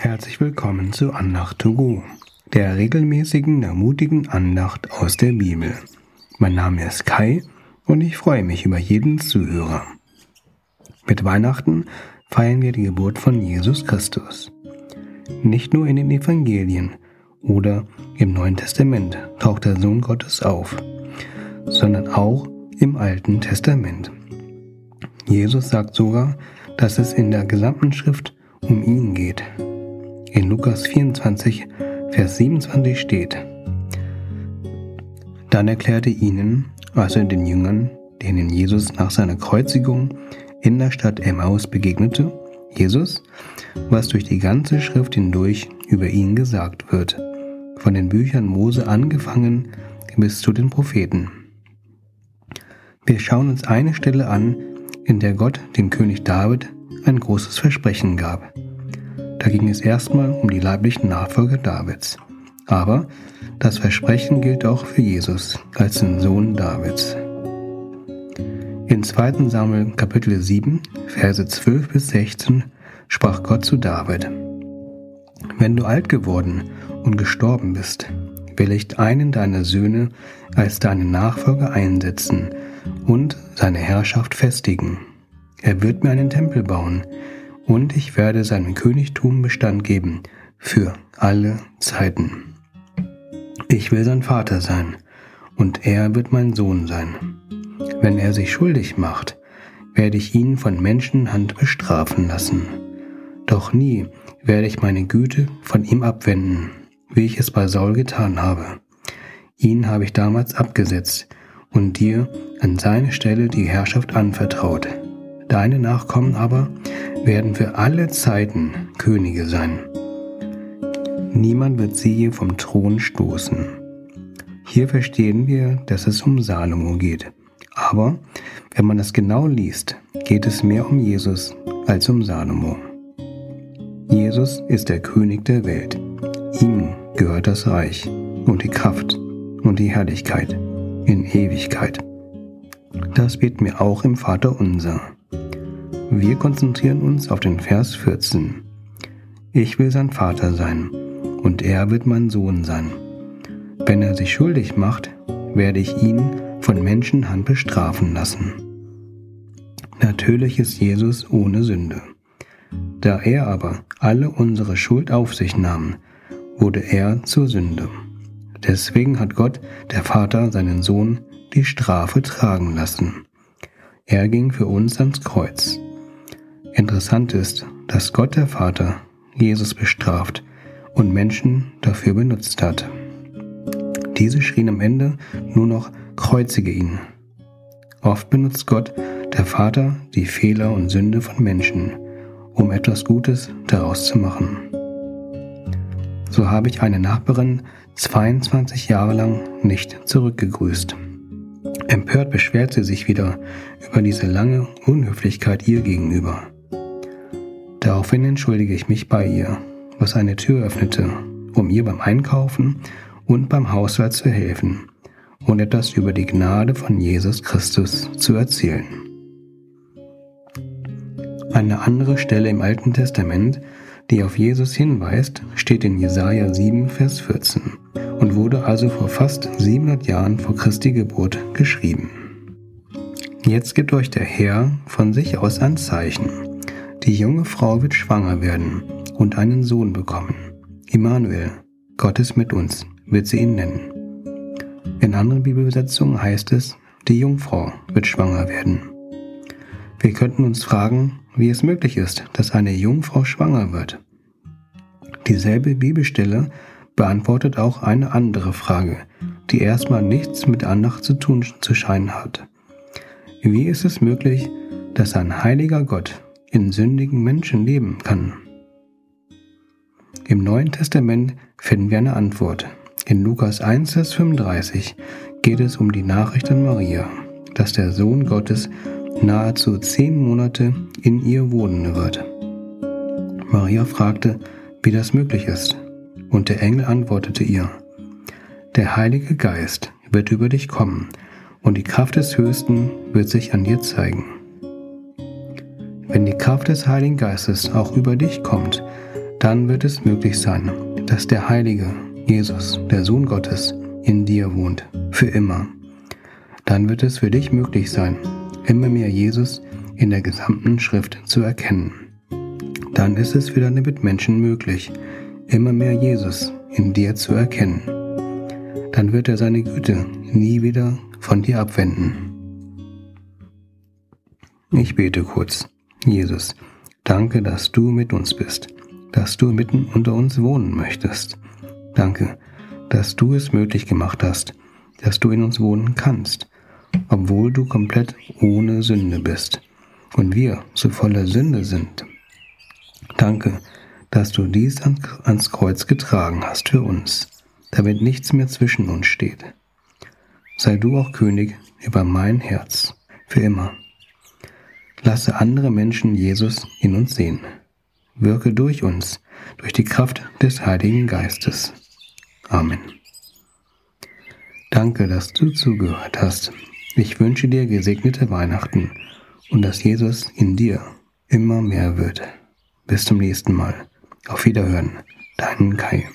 Herzlich willkommen zu Andacht to go, der regelmäßigen, ermutigen Andacht aus der Bibel. Mein Name ist Kai und ich freue mich über jeden Zuhörer. Mit Weihnachten feiern wir die Geburt von Jesus Christus. Nicht nur in den Evangelien oder im Neuen Testament taucht der Sohn Gottes auf, sondern auch im Alten Testament. Jesus sagt sogar, dass es in der gesamten Schrift um ihn geht. In Lukas 24, Vers 27 steht, Dann erklärte ihnen, also den Jüngern, denen Jesus nach seiner Kreuzigung in der Stadt Emmaus begegnete, Jesus, was durch die ganze Schrift hindurch über ihn gesagt wird, von den Büchern Mose angefangen bis zu den Propheten. Wir schauen uns eine Stelle an, in der Gott dem König David ein großes Versprechen gab. Da ging es erstmal um die leiblichen Nachfolger Davids. Aber das Versprechen gilt auch für Jesus als den Sohn Davids. In 2. Samuel Kapitel 7, Verse 12 bis 16 sprach Gott zu David. Wenn du alt geworden und gestorben bist, will ich einen deiner Söhne als deinen Nachfolger einsetzen und seine Herrschaft festigen. Er wird mir einen Tempel bauen, und ich werde seinem Königtum Bestand geben für alle Zeiten. Ich will sein Vater sein, und er wird mein Sohn sein. Wenn er sich schuldig macht, werde ich ihn von Menschenhand bestrafen lassen. Doch nie werde ich meine Güte von ihm abwenden, wie ich es bei Saul getan habe. Ihn habe ich damals abgesetzt und dir an seine Stelle die Herrschaft anvertraut. Deine Nachkommen aber werden für alle Zeiten Könige sein. Niemand wird sie vom Thron stoßen. Hier verstehen wir, dass es um Salomo geht. Aber wenn man das genau liest, geht es mehr um Jesus als um Salomo. Jesus ist der König der Welt. Ihm gehört das Reich und die Kraft und die Herrlichkeit in Ewigkeit. Das beten wir auch im Vater unser. Wir konzentrieren uns auf den Vers 14. Ich will sein Vater sein, und er wird mein Sohn sein. Wenn er sich schuldig macht, werde ich ihn von Menschenhand bestrafen lassen. Natürlich ist Jesus ohne Sünde. Da er aber alle unsere Schuld auf sich nahm, wurde er zur Sünde. Deswegen hat Gott, der Vater, seinen Sohn die Strafe tragen lassen. Er ging für uns ans Kreuz. Interessant ist, dass Gott der Vater Jesus bestraft und Menschen dafür benutzt hat. Diese schrien am Ende nur noch kreuzige ihn. Oft benutzt Gott, der Vater, die Fehler und Sünde von Menschen, um etwas Gutes daraus zu machen. So habe ich eine Nachbarin 22 Jahre lang nicht zurückgegrüßt. Empört beschwert sie sich wieder über diese lange Unhöflichkeit ihr gegenüber. Daraufhin entschuldige ich mich bei ihr, was eine Tür öffnete, um ihr beim Einkaufen und beim Haushalt zu helfen und etwas über die Gnade von Jesus Christus zu erzählen. Eine andere Stelle im Alten Testament, die auf Jesus hinweist, steht in Jesaja 7, Vers 14 und wurde also vor fast 700 Jahren vor Christi Geburt geschrieben. Jetzt gibt euch der Herr von sich aus ein Zeichen. Die junge Frau wird schwanger werden und einen Sohn bekommen. Immanuel, Gott ist mit uns, wird sie ihn nennen. In anderen Bibelübersetzungen heißt es, die Jungfrau wird schwanger werden. Wir könnten uns fragen, wie es möglich ist, dass eine Jungfrau schwanger wird. Dieselbe Bibelstelle beantwortet auch eine andere Frage, die erstmal nichts mit Andacht zu tun zu scheinen hat. Wie ist es möglich, dass ein heiliger Gott in sündigen Menschen leben kann? Im Neuen Testament finden wir eine Antwort. In Lukas 1, Vers 35 geht es um die Nachricht an Maria, dass der Sohn Gottes nahezu zehn Monate in ihr wohnen wird. Maria fragte, wie das möglich ist, und der Engel antwortete ihr, der Heilige Geist wird über dich kommen, und die Kraft des Höchsten wird sich an dir zeigen. Kraft des Heiligen Geistes auch über dich kommt, Dann wird es möglich sein, dass der Heilige, Jesus, der Sohn Gottes, in dir wohnt, für immer. Dann wird es für dich möglich sein, immer mehr Jesus in der gesamten Schrift zu erkennen. Dann ist es für deine Mitmenschen möglich, immer mehr Jesus in dir zu erkennen. Dann wird er seine Güte nie wieder von dir abwenden. Ich bete kurz. Jesus, danke, dass du mit uns bist, dass du mitten unter uns wohnen möchtest. Danke, dass du es möglich gemacht hast, dass du in uns wohnen kannst, obwohl du komplett ohne Sünde bist und wir so voller Sünde sind. Danke, dass du dies ans Kreuz getragen hast für uns, damit nichts mehr zwischen uns steht. Sei du auch König über mein Herz, für immer. Lasse andere Menschen Jesus in uns sehen. Wirke durch uns, durch die Kraft des Heiligen Geistes. Amen. Danke, dass du zugehört hast. Ich wünsche dir gesegnete Weihnachten und dass Jesus in dir immer mehr wird. Bis zum nächsten Mal. Auf Wiederhören. Dein Kai.